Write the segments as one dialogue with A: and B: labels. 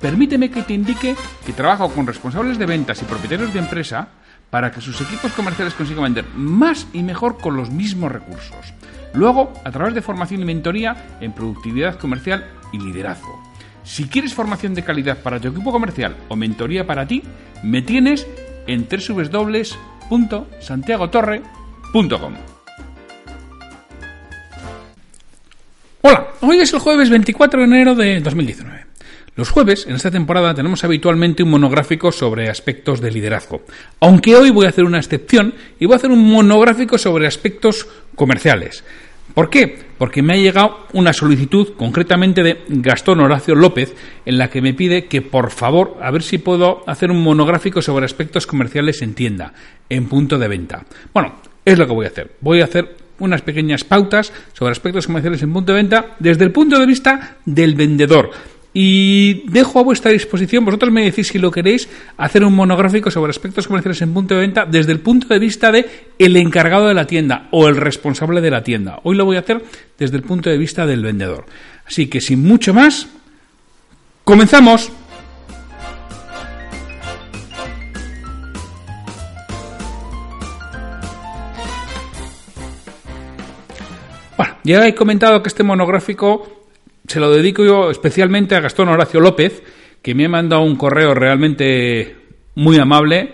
A: permíteme que te indique que trabajo con responsables de ventas y propietarios de empresa para que sus equipos comerciales consigan vender más y mejor con los mismos recursos. Luego, a través de formación y mentoría en productividad comercial y liderazgo. Si quieres formación de calidad para tu equipo comercial o mentoría para ti, me tienes en www.santiagotorre.com. Hola, hoy es el jueves 24 de enero de 2019. Los jueves, en esta temporada, tenemos habitualmente un monográfico sobre aspectos de liderazgo. Aunque hoy voy a hacer una excepción y voy a hacer un monográfico sobre aspectos comerciales. ¿Por qué? Porque me ha llegado una solicitud concretamente de Gastón Horacio López en la que me pide que por favor a ver si puedo hacer un monográfico sobre aspectos comerciales en tienda, en punto de venta. Bueno, es lo que voy a hacer. Voy a hacer unas pequeñas pautas sobre aspectos comerciales en punto de venta desde el punto de vista del vendedor y dejo a vuestra disposición, vosotros me decís si lo queréis, hacer un monográfico sobre aspectos comerciales en punto de venta desde el punto de vista de el encargado de la tienda o el responsable de la tienda. Hoy lo voy a hacer desde el punto de vista del vendedor. Así que sin mucho más, comenzamos. Bueno, ya he comentado que este monográfico se lo dedico yo especialmente a Gastón Horacio López, que me ha mandado un correo realmente muy amable.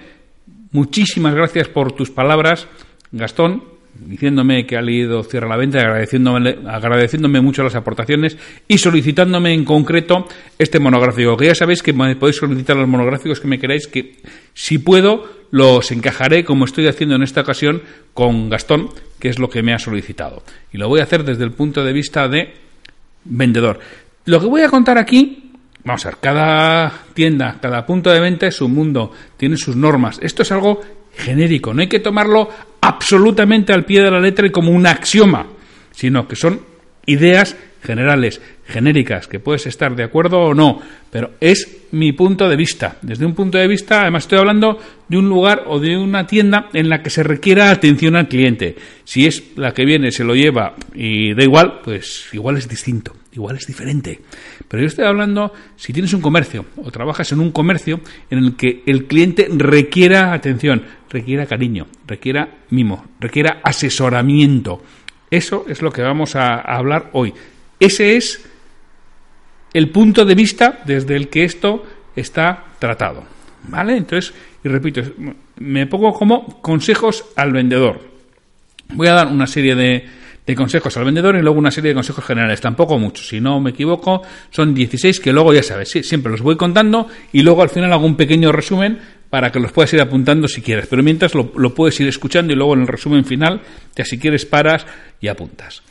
A: Muchísimas gracias por tus palabras, Gastón, diciéndome que ha leído Cierra la Venta, agradeciéndome, agradeciéndome mucho las aportaciones y solicitándome en concreto este monográfico. Que ya sabéis que me podéis solicitar los monográficos que me queráis, que si puedo los encajaré como estoy haciendo en esta ocasión con Gastón, que es lo que me ha solicitado. Y lo voy a hacer desde el punto de vista de vendedor. Lo que voy a contar aquí, vamos a ver, cada tienda, cada punto de venta es un mundo, tiene sus normas. Esto es algo genérico, no hay que tomarlo absolutamente al pie de la letra y como un axioma, sino que son ideas generales, genéricas, que puedes estar de acuerdo o no, pero es mi punto de vista. Desde un punto de vista, además estoy hablando de un lugar o de una tienda en la que se requiera atención al cliente. Si es la que viene, se lo lleva y da igual, pues igual es distinto, igual es diferente. Pero yo estoy hablando si tienes un comercio o trabajas en un comercio en el que el cliente requiera atención, requiera cariño, requiera mimo, requiera asesoramiento. Eso es lo que vamos a hablar hoy. Ese es el punto de vista desde el que esto está tratado. ¿Vale? Entonces, y repito, me pongo como consejos al vendedor. Voy a dar una serie de, consejos al vendedor y luego una serie de consejos generales. Tampoco muchos, si no me equivoco, son 16 que luego ya sabes, siempre los voy contando y luego al final hago un pequeño resumen para que los puedas ir apuntando si quieres. Pero mientras lo, puedes ir escuchando y luego en el resumen final, ya si quieres paras y apuntas.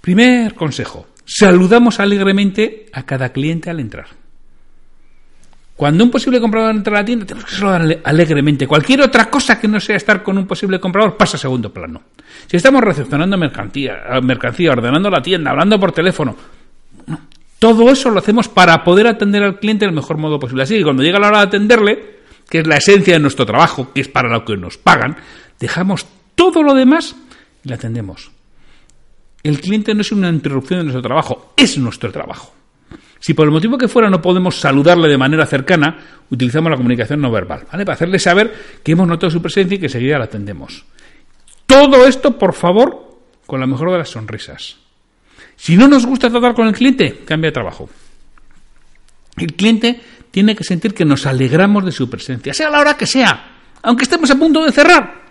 A: Primer consejo, saludamos alegremente a cada cliente al entrar. Cuando un posible comprador entra a la tienda, tenemos que saludar alegremente. Cualquier otra cosa que no sea estar con un posible comprador pasa a segundo plano. Si estamos recepcionando mercancía, mercancía ordenando la tienda, hablando por teléfono, todo eso lo hacemos para poder atender al cliente del mejor modo posible. Así que cuando llega la hora de atenderle, que es la esencia de nuestro trabajo, que es para lo que nos pagan, dejamos todo lo demás y le atendemos. El cliente no es una interrupción de nuestro trabajo, es nuestro trabajo. Si por el motivo que fuera no podemos saludarle de manera cercana, utilizamos la comunicación no verbal, ¿vale? Para hacerle saber que hemos notado su presencia y que seguida la atendemos. Todo esto, por favor, con la mejor de las sonrisas. Si no nos gusta tratar con el cliente, cambia de trabajo. El cliente tiene que sentir que nos alegramos de su presencia, sea la hora que sea, aunque estemos a punto de cerrar.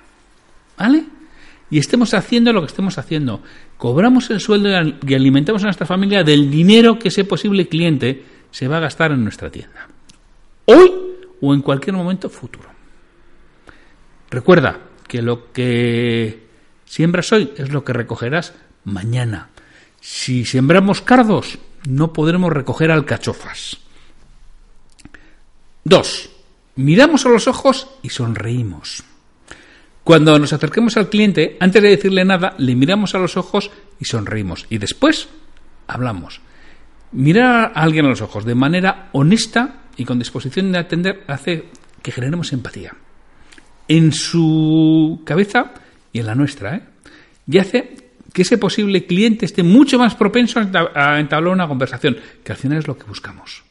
A: ¿Vale? Y estemos haciendo lo que estemos haciendo. Cobramos el sueldo y alimentamos a nuestra familia del dinero que ese posible cliente se va a gastar en nuestra tienda. Hoy o en cualquier momento futuro. Recuerda que lo que siembras hoy es lo que recogerás mañana. Si sembramos cardos, no podremos recoger alcachofas. Dos, miramos a los ojos y sonreímos. Cuando nos acerquemos al cliente, antes de decirle nada, le miramos a los ojos y sonreímos. Y después hablamos. Mirar a alguien a los ojos de manera honesta y con disposición de atender hace que generemos empatía. En su cabeza y en la nuestra, ¿eh? Y hace que ese posible cliente esté mucho más propenso a entablar una conversación, que al final es lo que buscamos.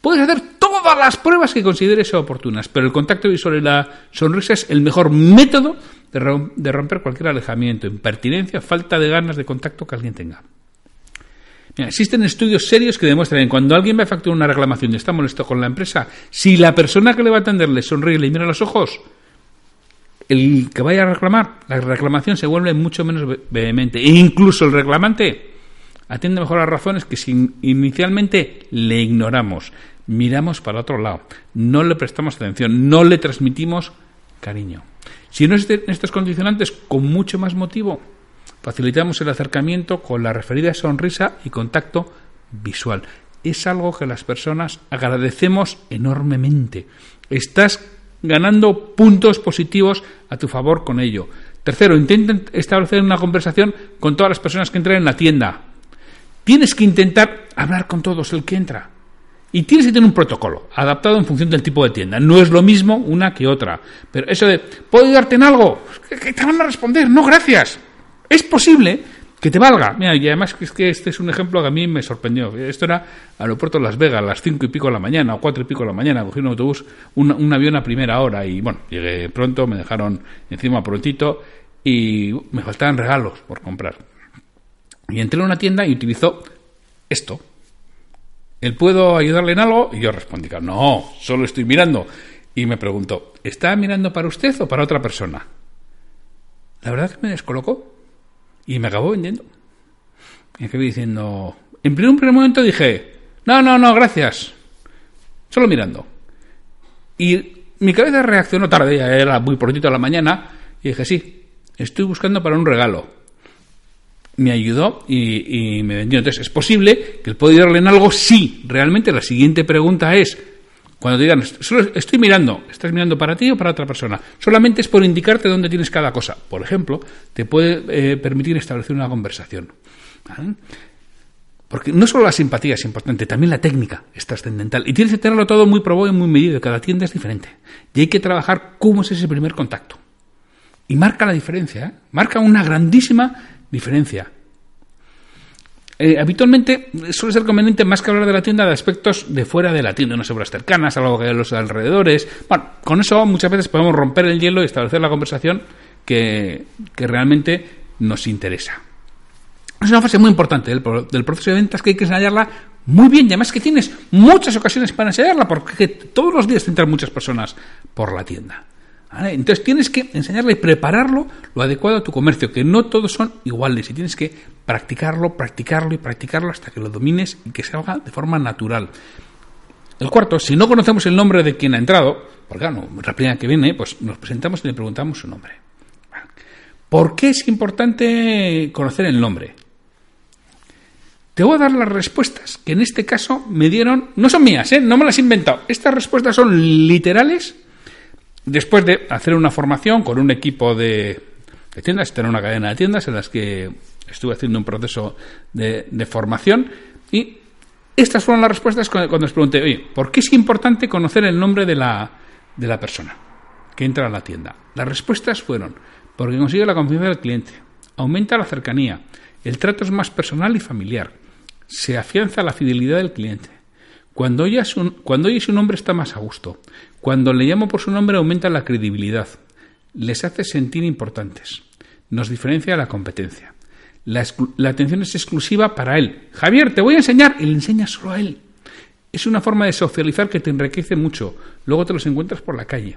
A: Puedes hacer todas las pruebas que consideres oportunas, pero el contacto visual y la sonrisa es el mejor método de romper cualquier alejamiento, impertinencia, falta de ganas de contacto que alguien tenga. existen estudios serios que demuestran que cuando alguien va a efectuar una reclamación y está molesto con la empresa, si la persona que le va a atender le sonríe y le mira los ojos, el que vaya a reclamar, la reclamación se vuelve mucho menos vehemente. E incluso el reclamante atiende mejor las razones que si inicialmente le ignoramos, miramos para otro lado, no le prestamos atención, no le transmitimos cariño. Si no en estos condicionantes, con mucho más motivo, facilitamos el acercamiento con la referida sonrisa y contacto visual. Es algo que las personas agradecemos enormemente. Estás ganando puntos positivos a tu favor con ello. Tercero, intenten establecer una conversación con todas las personas que entran en la tienda. Tienes que intentar hablar con todos el que entra. Y tienes que tener un protocolo adaptado en función del tipo de tienda. No es lo mismo una que otra. Pero eso de, ¿puedo ayudarte en algo? ¿Qué te van a responder? No, gracias. Es posible que te valga. Mira, y además es que este es un ejemplo que a mí me sorprendió. Esto era aeropuerto Las Vegas, a las cinco y pico de la mañana, o cuatro y pico de la mañana, cogí un autobús, un, un avión a primera hora, y bueno, llegué pronto, me dejaron encima prontito, y me faltaban regalos por comprar. Y entré en una tienda y utilizó esto. ¿El puedo ayudarle en algo? Y yo respondí, no, solo estoy mirando. Y me preguntó, ¿está mirando para usted o para otra persona? La verdad que me descolocó y me acabó vendiendo. Y acabé diciendo, en primer, momento dije, no, no, no, gracias. Solo mirando. Y mi cabeza reaccionó tarde, ya era muy prontito a la mañana, y dije, sí, estoy buscando para un regalo me ayudó y, me vendió. Entonces, es posible que él pueda ayudarle en algo sí. Realmente la siguiente pregunta es, cuando te digan, solo estoy mirando, ¿estás mirando para ti o para otra persona? Solamente es por indicarte dónde tienes cada cosa. Por ejemplo, te puede eh, permitir establecer una conversación. Porque no solo la simpatía es importante, también la técnica es trascendental. Y tienes que tenerlo todo muy probado y muy medido. Cada tienda es diferente. Y hay que trabajar cómo es ese primer contacto. Y marca la diferencia, ¿eh? marca una grandísima diferencia. Eh, habitualmente suele ser conveniente más que hablar de la tienda de aspectos de fuera de la tienda, unas obras cercanas, algo que de los alrededores. Bueno, con eso muchas veces podemos romper el hielo y establecer la conversación que, realmente nos interesa. Es una fase muy importante del, del, proceso de ventas que hay que ensayarla muy bien y además que tienes muchas ocasiones para ensayarla porque todos los días entran muchas personas por la tienda. Entonces tienes que enseñarle y prepararlo lo adecuado a tu comercio, que no todos son iguales y tienes que practicarlo, practicarlo y practicarlo hasta que lo domines y que se haga de forma natural. El cuarto, si no conocemos el nombre de quien ha entrado, porque claro, la primera que viene, pues nos presentamos y le preguntamos su nombre. ¿Por qué es importante conocer el nombre? Te voy a dar las respuestas que en este caso me dieron, no son mías, ¿eh? no me las he inventado. Estas respuestas son literales Después de hacer una formación con un equipo de, tiendas, tener una cadena de tiendas en las que estuve haciendo un proceso de, formación y estas fueron las respuestas cuando, les pregunté, oye, ¿por qué es importante conocer el nombre de la, de la persona que entra a la tienda? Las respuestas fueron, porque consigue la confianza del cliente, aumenta la cercanía, el trato es más personal y familiar, se afianza la fidelidad del cliente, cuando oye, su, cuando oye su nombre está más a gusto. Cuando le llamo por su nombre aumenta la credibilidad. Les hace sentir importantes. nos diferencia de la competencia. La, atención es exclusiva para él. Javier, te voy a enseñar y le enseñas solo a él. Es una forma de socializar que te enriquece mucho. Luego te los encuentras por la calle.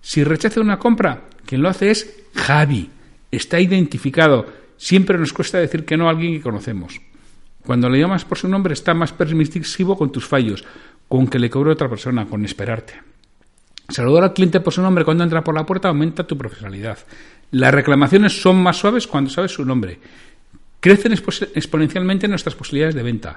A: Si rechaza una compra, quien lo hace es Javi. Está identificado. Siempre nos cuesta decir que no a alguien que conocemos. Cuando le llamas por su nombre está más permisivo con tus fallos, con que le cobre otra persona, con esperarte. Saludar al cliente por su nombre cuando entra por la puerta aumenta tu profesionalidad. Las reclamaciones son más suaves cuando sabes su nombre. Crecen exponencialmente nuestras posibilidades de venta.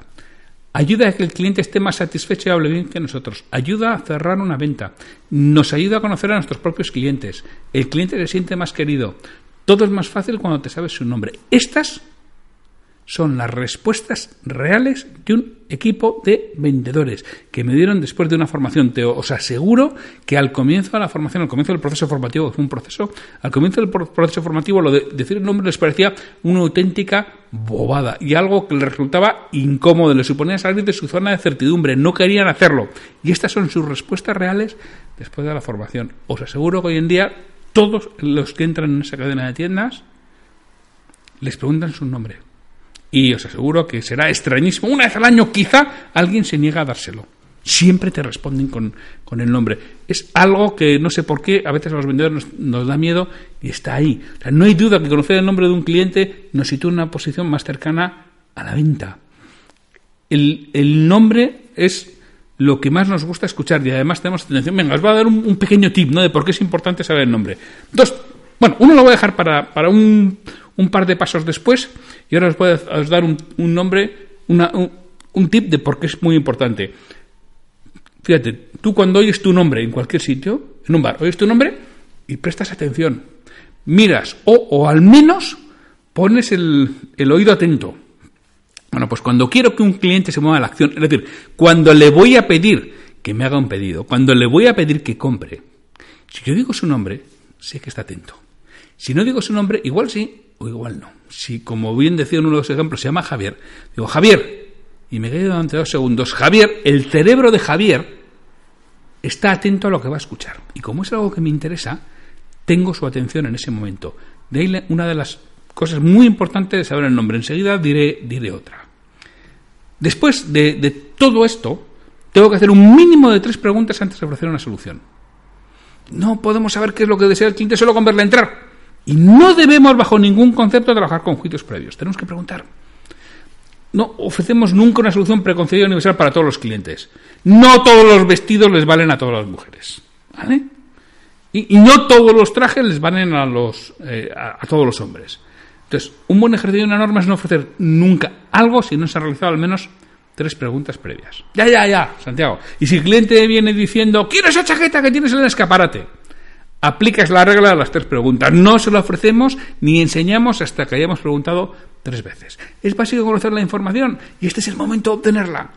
A: Ayuda a que el cliente esté más satisfecho y hable bien que nosotros. Ayuda a cerrar una venta. Nos ayuda a conocer a nuestros propios clientes. El cliente se siente más querido. Todo es más fácil cuando te sabes su nombre. Estas son las respuestas reales de un equipo de vendedores que me dieron después de una formación. Te os aseguro que al comienzo de la formación, al comienzo del proceso formativo, fue un proceso, al comienzo del proceso formativo lo de decir el nombre les parecía una auténtica bobada y algo que les resultaba incómodo, les suponía salir de su zona de certidumbre, no querían hacerlo. Y estas son sus respuestas reales después de la formación. Os aseguro que hoy en día todos los que entran en esa cadena de tiendas les preguntan su nombre y os aseguro que será extrañísimo. Una vez al año quizá alguien se niega a dárselo. Siempre te responden con, el nombre. Es algo que no sé por qué a veces a los vendedores nos, da miedo y está ahí. no hay duda que conocer el nombre de un cliente nos sitúa en una posición más cercana a la venta. El, nombre es lo que más nos gusta escuchar y además tenemos atención. Venga, os voy a dar un, pequeño tip ¿no? de por qué es importante saber el nombre. Dos, bueno, uno lo voy a dejar para, para un, un par de pasos después y ahora os voy a dar un, nombre, un, tip de por qué es muy importante. Fíjate, tú cuando oyes tu nombre en cualquier sitio, en un bar, oyes tu nombre y prestas atención. Miras o, al menos pones el oído atento. Bueno, pues cuando quiero que un cliente se mueva a la acción, es decir, cuando le voy a pedir que me haga un pedido, cuando le voy a pedir que compre, si yo digo su nombre, sé que está atento. Si no digo su nombre, igual sí, o igual no. Si, como bien decía en uno de los ejemplos, se llama Javier, digo, Javier, y me quedo durante dos segundos, Javier, el cerebro de Javier está atento a lo que va a escuchar. Y como es algo que me interesa, tengo su atención en ese momento. De ahí una de las cosas muy importantes de saber el nombre. Enseguida diré, diré otra. Después de, de todo esto, tengo que hacer un mínimo de tres preguntas antes de ofrecer una solución. No podemos saber qué es lo que desea el cliente solo con verle entrar. Y no debemos bajo ningún concepto trabajar con juicios previos. Tenemos que preguntar. No ofrecemos nunca una solución preconcebida universal para todos los clientes. No todos los vestidos les valen a todas las mujeres. ¿Vale? Y, no todos los trajes les valen a, los, eh, a, todos los hombres. Entonces, un buen ejercicio de una norma es no ofrecer nunca algo si no se ha realizado al menos tres preguntas previas. Ya, ya, ya, Santiago. Y si el cliente viene diciendo, quiero esa chaqueta que tienes en el escaparate, aplicas la regla de las tres preguntas. No se la ofrecemos ni enseñamos hasta que hayamos preguntado tres veces. Es básico conocer la información y este es el momento de obtenerla.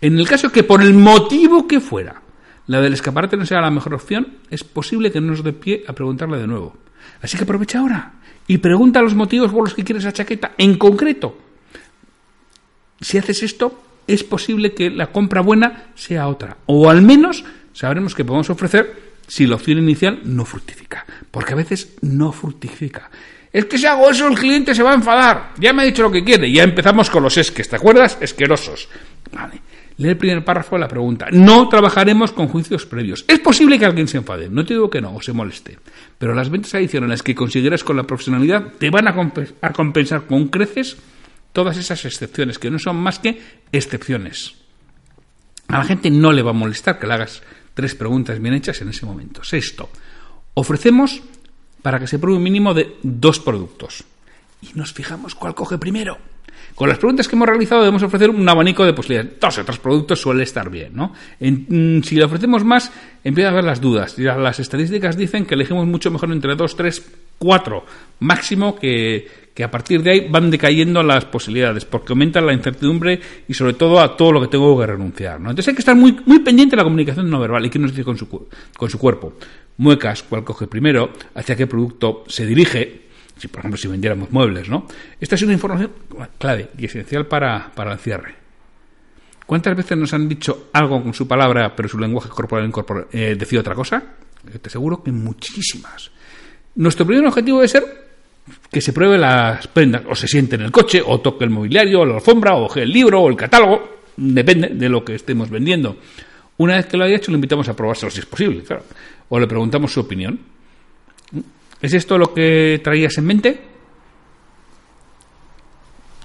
A: En el caso que por el motivo que fuera la del escaparate no sea la mejor opción, es posible que no nos dé pie a preguntarla de nuevo. Así que aprovecha ahora y pregunta los motivos por los que quieres esa chaqueta en concreto. Si haces esto, es posible que la compra buena sea otra. O al menos sabremos que podemos ofrecer si la opción inicial no fructifica. Porque a veces no fructifica. Es que si hago eso el cliente se va a enfadar. Ya me ha dicho lo que quiere. Ya empezamos con los esques, ¿te acuerdas? Esquerosos. Vale. Lee el primer párrafo de la pregunta. No trabajaremos con juicios previos. Es posible que alguien se enfade, no te digo que no, o se moleste. Pero las ventas adicionales que conseguirás con la profesionalidad te van a, a compensar con creces todas esas excepciones, que no son más que excepciones. A la gente no le va a molestar que le hagas tres preguntas bien hechas en ese momento. Sexto, ofrecemos para que se pruebe un mínimo de dos productos. Y nos fijamos cuál coge primero. Con las preguntas que hemos realizado debemos ofrecer un abanico de posibilidades. Dos o tres productos suele estar bien, ¿no? Mm, si le ofrecemos más, empieza a haber las dudas. Las estadísticas dicen que elegimos mucho mejor entre dos, tres, cuatro máximo que, que a partir de ahí van decayendo las posibilidades, porque aumentan la incertidumbre y sobre todo a todo lo que tengo que renunciar. ¿no? Entonces hay que estar muy, muy pendiente de la comunicación no verbal y qué nos dice con su, con su cuerpo. Muecas, cuál coge primero, hacia qué producto se dirige, si por ejemplo si vendiéramos muebles, ¿no? Esta es una información clave y esencial para, para el cierre. ¿Cuántas veces nos han dicho algo con su palabra, pero su lenguaje corporal eh, decía otra cosa? Te aseguro que muchísimas. Nuestro primer objetivo debe ser que se pruebe las prendas, o se siente en el coche, o toque el mobiliario, o la alfombra, o el libro, o el catálogo, depende de lo que estemos vendiendo. Una vez que lo haya hecho, lo invitamos a probárselo si es posible, claro. O le preguntamos su opinión. ¿Es esto lo que traías en mente?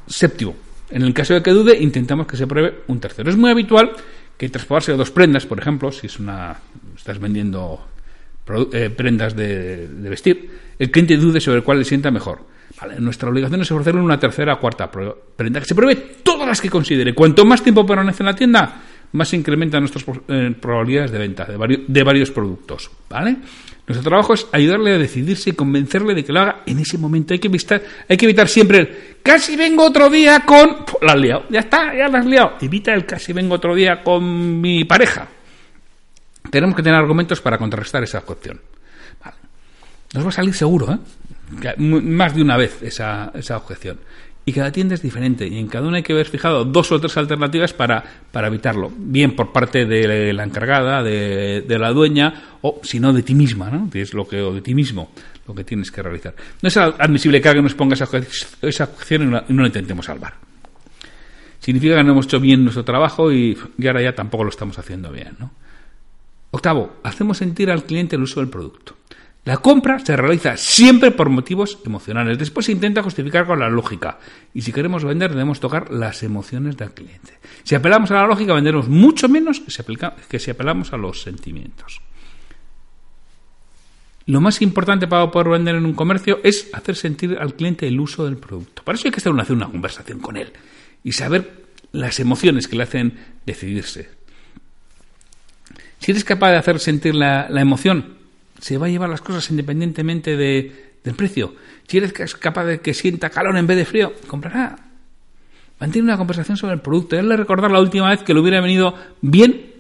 A: Séptimo, en el caso de que dude, intentamos que se pruebe un tercero. Es muy habitual que tras probarse dos prendas, por ejemplo, si es una estás vendiendo eh, prendas de, vestir, el cliente dude sobre cuál le sienta mejor. nuestra obligación es ofrecerle una tercera o cuarta prenda que se pruebe todas las que considere. Cuanto más tiempo permanece en la tienda, más se incrementan nuestras eh, probabilidades de venta de varios, de varios productos. ¿Vale? Nuestro trabajo es ayudarle a decidirse y convencerle de que lo haga en ese momento. Hay que evitar, hay que evitar siempre el casi vengo otro día con. La has liado. Ya está, ya la has liado. Evita el casi vengo otro día con mi pareja. Tenemos que tener argumentos para contrarrestar esa cuestión. Nos va a salir seguro, ¿eh? Más de una vez esa, esa objeción y cada tienda es diferente y en cada una hay que haber fijado dos o tres alternativas para, para evitarlo, bien por parte de la encargada, de, la dueña o si no de ti misma, ¿no? es lo que, o de ti mismo lo que tienes que realizar. No es admisible que alguien nos ponga esa, esa no, y no la intentemos salvar. Significa que no hemos hecho bien nuestro trabajo y, y ahora ya tampoco lo estamos haciendo bien. ¿no? Octavo, hacemos sentir al cliente el uso del producto. La compra se realiza siempre por motivos emocionales. Después se intenta justificar con la lógica. Y si queremos vender, debemos tocar las emociones del cliente. Si apelamos a la lógica, venderemos mucho menos que si, apelamos a los sentimientos. Lo más importante para poder vender en un comercio es hacer sentir al cliente el uso del producto. Para eso hay que hacer una conversación con él y saber las emociones que le hacen decidirse. Si eres capaz de hacer sentir la emoción, se va a llevar las cosas independientemente de, del precio. Si eres capaz de que sienta calor en vez de frío, comprará. Mantiene una conversación sobre el producto. Y hazle recordar la última vez que le hubiera venido bien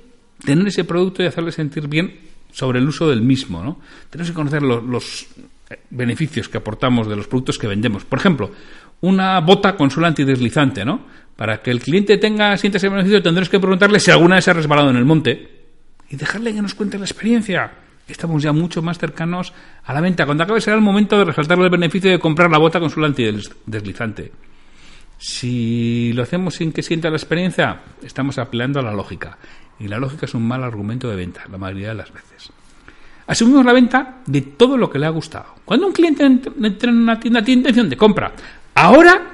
A: tener ese producto y hacerle sentir bien sobre el uso del mismo. ¿no? Tenemos que conocer los, beneficios que aportamos de los productos que vendemos. Por ejemplo, una bota con suelo antideslizante, ¿no? Para que el cliente tenga, sienta ese beneficio, tendremos que preguntarle si alguna vez se ha resbalado en el monte y dejarle que nos cuente la experiencia estamos ya mucho más cercanos a la venta. Cuando acabe será el momento de resaltar el beneficio de comprar la bota con su antideslizante. Si lo hacemos sin que sienta la experiencia, estamos apelando a la lógica. Y la lógica es un mal argumento de venta, la mayoría de las veces. Asumimos la venta de todo lo que le ha gustado. Cuando un cliente entra en una tienda, tiene intención de compra. Ahora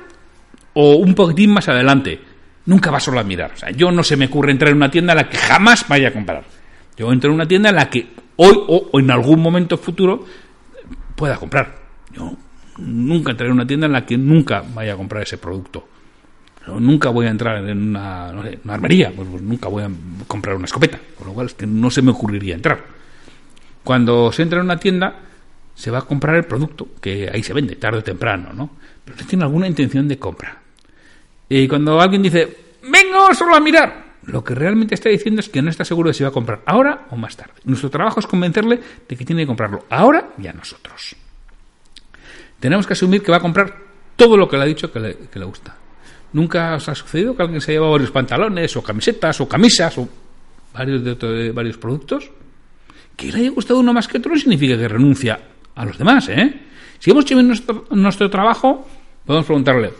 A: o un poquitín más adelante. Nunca va solo a mirar. O sea, yo no se me ocurre entrar en una tienda a la que jamás vaya a comprar. Yo entro en una tienda en la que hoy o, en algún momento futuro pueda comprar. Yo nunca entraré en una tienda en la que nunca vaya a comprar ese producto. nunca voy a entrar en una, armería, pues, pues, nunca voy a comprar una escopeta, con lo cual es que no se me ocurriría entrar. Cuando se entra en una tienda, se va a comprar el producto, que ahí se vende, tarde o temprano, ¿no? Pero tiene alguna intención de compra. Y cuando alguien dice, vengo solo a mirar, lo que realmente está diciendo es que no está seguro de si va a comprar ahora o más tarde. Nuestro trabajo es convencerle de que tiene que comprarlo ahora y a nosotros. Tenemos que asumir que va a comprar todo lo que le ha dicho que le, gusta. ¿Nunca os ha sucedido que alguien se ha llevado varios pantalones o camisetas o camisas o varios, de, varios productos? Que le haya gustado uno más que otro no significa que renuncia a los demás, ¿eh? Si hemos hecho nuestro, nuestro trabajo, podemos preguntarle,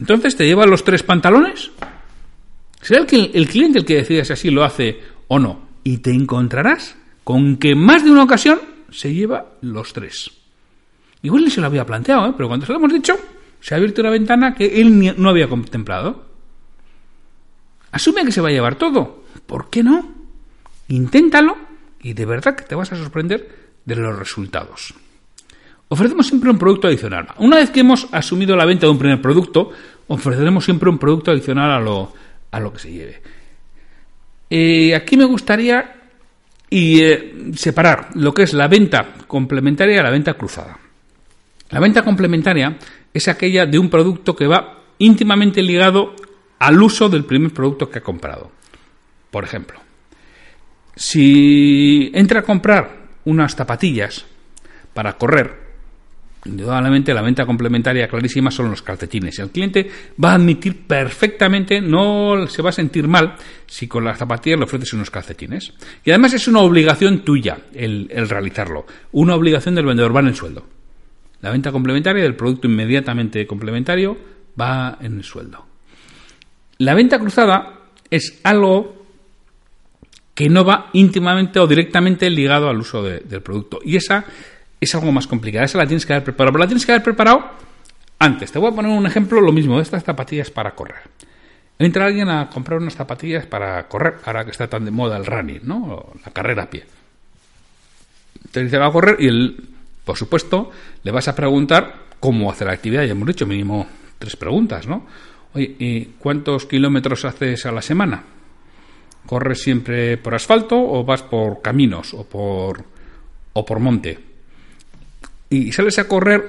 A: ¿entonces te lleva los tres pantalones? Será el, el cliente el que decida si así lo hace o no. Y te encontrarás con que más de una ocasión se lleva los tres. Igual ni se lo había planteado, ¿eh? pero cuando se lo hemos dicho, se ha abierto una ventana que él no había contemplado. Asume que se va a llevar todo. ¿Por qué no? Inténtalo y de verdad que te vas a sorprender de los resultados. Ofrecemos siempre un producto adicional. Una vez que hemos asumido la venta de un primer producto, ofreceremos siempre un producto adicional a lo, a lo que se lleve. Eh, aquí me gustaría y, eh, separar lo que es la venta complementaria y la venta cruzada. La venta complementaria es aquella de un producto que va íntimamente ligado al uso del primer producto que ha comprado. Por ejemplo, si entra a comprar unas zapatillas para correr, Indudablemente la venta complementaria clarísima son los calcetines. El cliente va a admitir perfectamente, no se va a sentir mal si con las zapatillas le ofreces unos calcetines. Y además es una obligación tuya el, realizarlo. Una obligación del vendedor, va en el sueldo. La venta complementaria del producto inmediatamente complementario va en el sueldo. La venta cruzada es algo que no va íntimamente o directamente ligado al uso del producto. Y esa es algo más complicada. Esa la tienes que haber preparado. Pero la tienes que haber preparado antes. Te voy a poner un ejemplo, lo mismo, estas zapatillas para correr. Entra alguien a comprar unas zapatillas para correr, ahora que está tan de moda el running, ¿no? la carrera a pie. Te dice va a correr y él, por supuesto, le vas a preguntar cómo hace la actividad. Ya hemos dicho mínimo tres preguntas, ¿no? Oye, ¿y cuántos kilómetros haces a la semana? ¿Corres siempre por asfalto o vas por caminos o por, o por monte? Y sales a correr,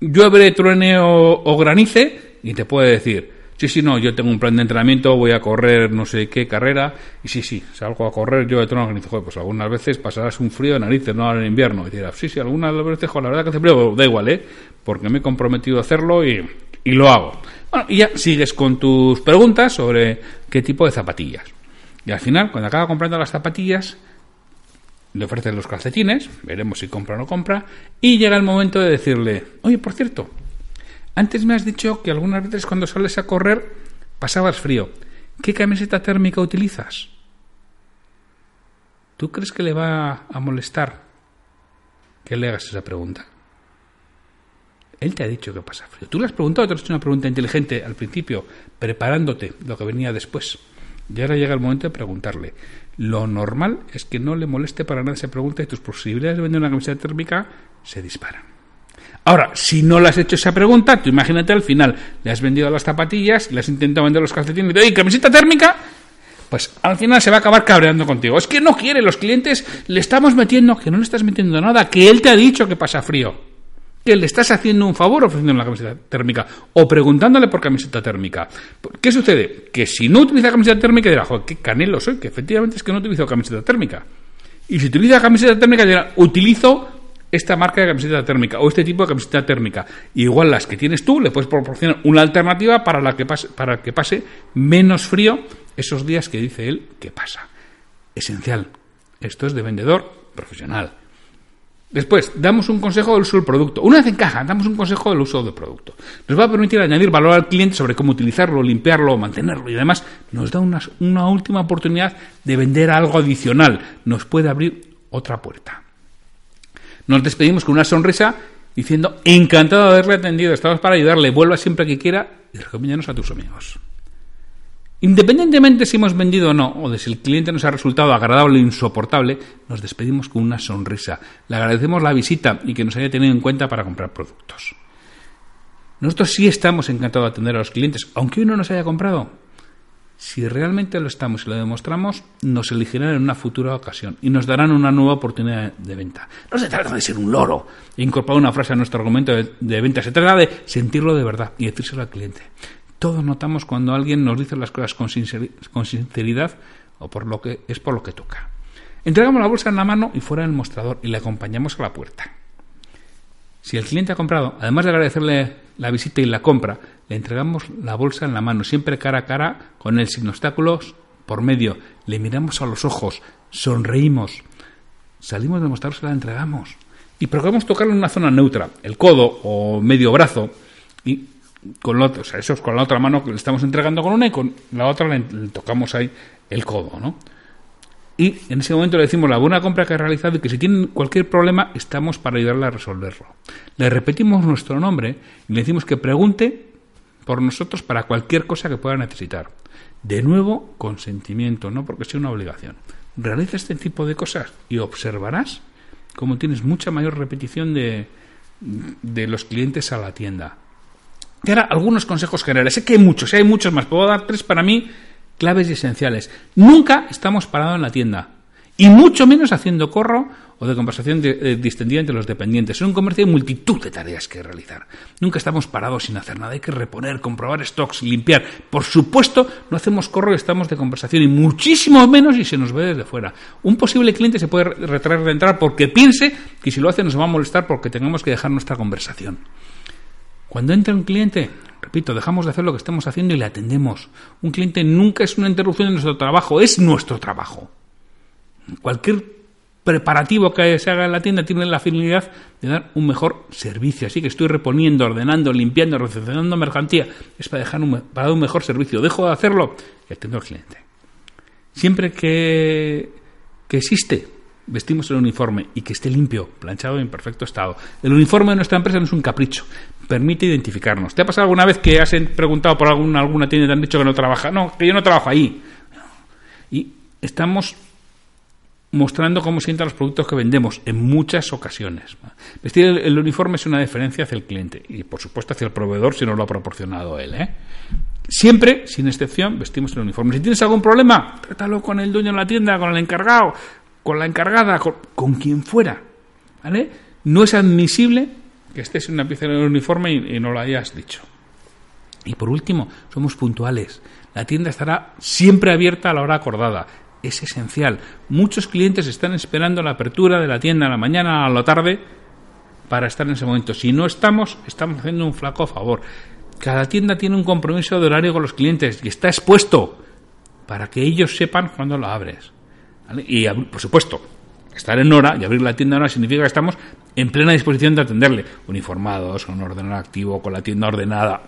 A: llueve, truene o granice y te puede decir, Sí, sí, no, yo tengo un plan de entrenamiento, voy a correr no sé qué carrera, y sí, sí, salgo a correr, yo de tono organizo, pues algunas veces pasarás un frío de narices, no en invierno, y dirás, sí, sí, algunas veces, la verdad que hace frío, da igual, ¿eh? Porque me he comprometido a hacerlo y, y lo hago. Bueno, y ya sigues con tus preguntas sobre qué tipo de zapatillas. Y al final, cuando acaba comprando las zapatillas, le ofreces los calcetines, veremos si compra o no compra, y llega el momento de decirle, oye, por cierto, antes me has dicho que algunas veces cuando sales a correr pasabas frío. ¿Qué camiseta térmica utilizas? ¿Tú crees que le va a molestar que le hagas esa pregunta? Él te ha dicho que pasa frío. Tú le has preguntado, te has hecho una pregunta inteligente al principio, preparándote lo que venía después. Y ahora llega el momento de preguntarle. Lo normal es que no le moleste para nada esa pregunta y tus posibilidades de vender una camiseta térmica se disparan. Ahora, si no le has hecho esa pregunta, tú imagínate al final, le has vendido las zapatillas, le has intentado vender los calcetines y te oye, camiseta térmica, pues al final se va a acabar cabreando contigo. Es que no quiere, los clientes le estamos metiendo, que no le estás metiendo nada, que él te ha dicho que pasa frío. Que le estás haciendo un favor ofreciendo la camiseta térmica o preguntándole por camiseta térmica. ¿Qué sucede? Que si no utiliza camiseta térmica dirá, joder, qué canelo soy, que efectivamente es que no utilizo camiseta térmica. Y si utiliza camiseta térmica dirá, utilizo esta marca de camiseta térmica o este tipo de camiseta térmica. igual las que tienes tú, le puedes proporcionar una alternativa para, que pase, para que pase menos frío esos días que dice él que pasa. Esencial. Esto es de vendedor profesional. Después, damos un consejo del uso del producto. Una vez en caja, damos un consejo del uso del producto. Nos va a permitir añadir valor al cliente sobre cómo utilizarlo, limpiarlo, mantenerlo y además nos da una, una última oportunidad de vender algo adicional. Nos puede abrir otra puerta. Nos despedimos con una sonrisa diciendo, encantado de haberle atendido, estamos para ayudarle, vuelva siempre que quiera y recomiéndanos a tus amigos. Independientemente si hemos vendido o no, o de si el cliente nos ha resultado agradable o insoportable, nos despedimos con una sonrisa. Le agradecemos la visita y que nos haya tenido en cuenta para comprar productos. Nosotros sí estamos encantados de atender a los clientes, aunque uno nos haya comprado. Si realmente lo estamos y lo demostramos, nos elegirán en una futura ocasión y nos darán una nueva oportunidad de venta. No se trata de ser un loro e incorporar una frase a nuestro argumento de, venta, se trata de sentirlo de verdad y decírselo al cliente. Todos notamos cuando alguien nos dice las cosas con, sinceridad o por lo que es por lo que toca. Entregamos la bolsa en la mano y fuera del mostrador y le acompañamos a la puerta. Si el cliente ha comprado, además de agradecerle la visita y la compra, le entregamos la bolsa en la mano, siempre cara a cara, con él sin obstáculos por medio. Le miramos a los ojos, sonreímos. Salimos de mostrarse, la entregamos. Y procuramos tocarlo en una zona neutra, el codo o medio brazo, y con otra, o sea, eso es con la otra mano que le estamos entregando con una y con la otra le, le tocamos ahí el codo, ¿no? y en ese momento le decimos la buena compra que ha realizado y que si tienen cualquier problema estamos para ayudarle a resolverlo. Le repetimos nuestro nombre y le decimos que pregunte por nosotros para cualquier cosa que pueda necesitar. De nuevo, consentimiento, no porque sea una obligación. Realiza este tipo de cosas y observarás cómo tienes mucha mayor repetición de, de los clientes a la tienda. Y ahora, algunos consejos generales. Sé que hay muchos, hay muchos más. Puedo dar tres para mí claves y esenciales. Nunca estamos parados en la tienda. Y mucho menos haciendo corro o de conversación eh, distendida entre los dependientes. Es un comercio de multitud de tareas que realizar. Nunca estamos parados sin hacer nada. Hay que reponer, comprobar stocks, limpiar. Por supuesto, no hacemos corro y estamos de conversación. Y muchísimo menos si se nos ve desde fuera. Un posible cliente se puede retraer de entrar porque piense que si lo hace nos va a molestar porque tengamos que dejar nuestra conversación. Cuando entra un cliente, repito, dejamos de hacer lo que estamos haciendo y le atendemos. Un cliente nunca es una interrupción de nuestro trabajo, es nuestro trabajo. Cualquier preparativo que se haga en la tienda tiene la finalidad de dar un mejor servicio. Así que estoy reponiendo, ordenando, limpiando, recepcionando mercancía. Es para, dejar para dar un mejor servicio. Dejo de hacerlo y atiendo al cliente. Siempre que, que existe, vestimos el uniforme y que esté limpio, planchado y en perfecto estado. El uniforme de nuestra empresa no es un capricho, permite identificarnos. ¿Te ha pasado alguna vez que has preguntado por alguna, alguna tienda y te han dicho que no trabaja? No, que yo no trabajo ahí. Y estamos mostrando cómo sientan los productos que vendemos en muchas ocasiones. Vestir el, uniforme es una diferencia hacia el cliente y, por supuesto, hacia el proveedor si no lo ha proporcionado él. ¿eh? Siempre, sin excepción, vestimos el uniforme. Si tienes algún problema, trátalo con el dueño de la tienda, con el encargado, con la encargada, con, quien fuera. ¿Vale? No es admisible que estés en una pieza del uniforme y no lo hayas dicho. Y por último, somos puntuales. La tienda estará siempre abierta a la hora acordada es esencial. Muchos clientes están esperando la apertura de la tienda a la mañana, a la tarde, para estar en ese momento. Si no estamos, estamos haciendo un flaco favor. Cada tienda tiene un compromiso de horario con los clientes y está expuesto para que ellos sepan cuándo lo abres. Y, por supuesto, estar en hora y abrir la tienda en hora significa que estamos en plena disposición de atenderle, uniformados, con un ordenador activo, con la tienda ordenada.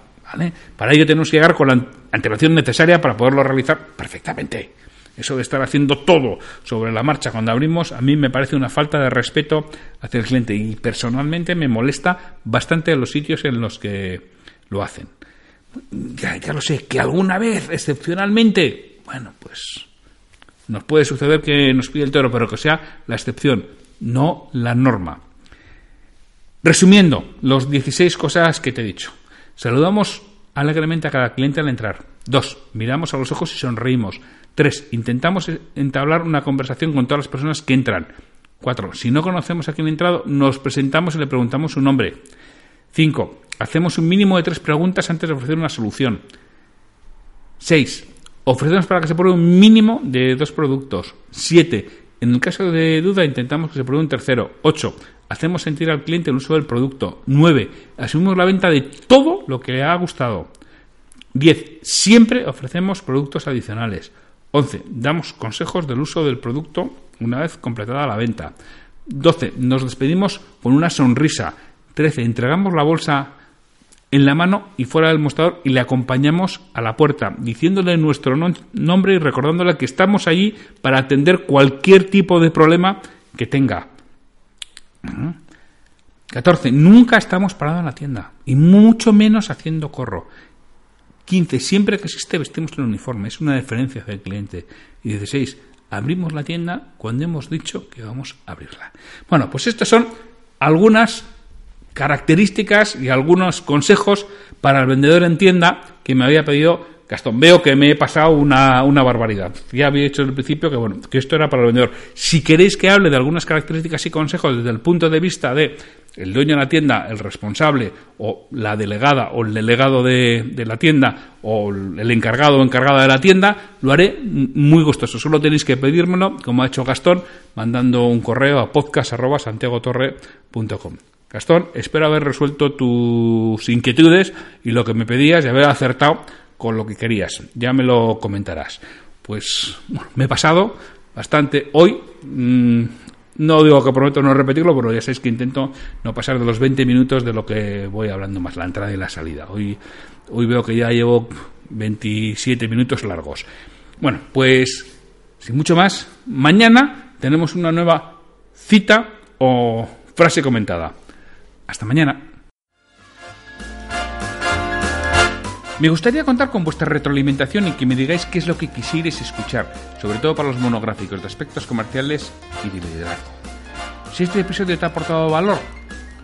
A: Para ello tenemos que llegar con la antelación necesaria para poderlo realizar perfectamente. Eso de estar haciendo todo sobre la marcha cuando abrimos, a mí me parece una falta de respeto hacia el cliente y personalmente me molesta bastante los sitios en los que lo hacen. Ya lo sé, que alguna vez, excepcionalmente, bueno, pues nos puede suceder que nos pide el toro, pero que sea la excepción, no la norma. Resumiendo, los 16 cosas que te he dicho. Saludamos alegremente a cada cliente al entrar. Dos, miramos a los ojos y sonreímos. Tres, intentamos entablar una conversación con todas las personas que entran. Cuatro, si no conocemos a quién ha entrado, nos presentamos y le preguntamos su nombre. Cinco, hacemos un mínimo de tres preguntas antes de ofrecer una solución. Seis, ofrecemos para que se pruebe un mínimo de dos productos. Siete, en el caso de duda intentamos que se pruebe un tercero. Ocho, hacemos sentir al cliente el uso del producto. Nueve, asumimos la venta de todo lo que le ha gustado. Diez, siempre ofrecemos productos adicionales. 11. Damos consejos del uso del producto una vez completada la venta. 12. Nos despedimos con una sonrisa. 13. Entregamos la bolsa en la mano y fuera del mostrador y le acompañamos a la puerta, diciéndole nuestro nombre y recordándole que estamos allí para atender cualquier tipo de problema que tenga. 14. Nunca estamos parados en la tienda y mucho menos haciendo corro. 15. Siempre que existe vestimos el uniforme. Es una diferencia hacia el cliente. Y 16. Abrimos la tienda cuando hemos dicho que vamos a abrirla. Bueno, pues estas son algunas características y algunos consejos para el vendedor en tienda que me había pedido Gastón. Veo que me he pasado una, una barbaridad. Ya había dicho el principio que, bueno, que esto era para el vendedor. Si queréis que hable de algunas características y consejos desde el punto de vista de el dueño de la tienda, el responsable o la delegada o el delegado de, la tienda o el encargado o encargada de la tienda, lo haré muy gustoso. Solo tenéis que pedírmelo, como ha hecho Gastón, mandando un correo a podcast.santiagotorre.com. Gastón, espero haber resuelto tus inquietudes y lo que me pedías y haber acertado con lo que querías. Ya me lo comentarás. Pues me he pasado bastante hoy. Mm, no digo que prometo no repetirlo, pero ya sabéis que intento no pasar de los 20 minutos de lo que voy hablando más, la entrada y la salida. Hoy, hoy veo que ya llevo 27 minutos largos. Bueno, pues sin mucho más, mañana tenemos una nueva cita o frase comentada. Hasta mañana. Me gustaría contar con vuestra retroalimentación y que me digáis qué es lo que quisierais escuchar, sobre todo para los monográficos de aspectos comerciales y de liderazgo. Si este episodio te ha aportado valor,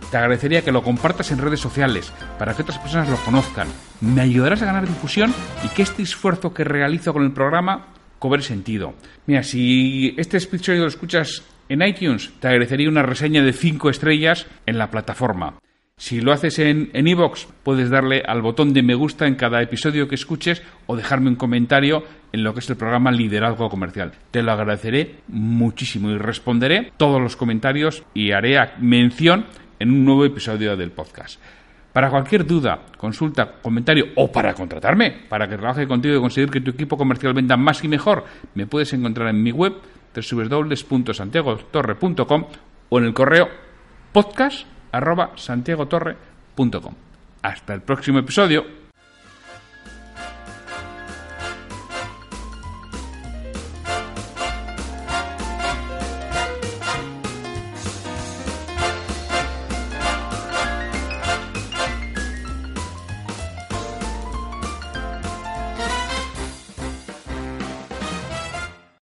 A: te agradecería que lo compartas en redes sociales para que otras personas lo conozcan. Me ayudarás a ganar difusión y que este esfuerzo que realizo con el programa cobre sentido. Mira, si este episodio lo escuchas en iTunes, te agradecería una reseña de 5 estrellas en la plataforma. Si lo haces en iVoox, puedes darle al botón de me gusta en cada episodio que escuches o dejarme un comentario en lo que es el programa Liderazgo Comercial. Te lo agradeceré muchísimo y responderé todos los comentarios y haré mención en un nuevo episodio del podcast. Para cualquier duda, consulta, comentario o para contratarme, para que trabaje contigo y conseguir que tu equipo comercial venda más y mejor, me puedes encontrar en mi web www.santiagotorre.com o en el correo podcast arroba santiagotorre.com. Hasta el próximo episodio.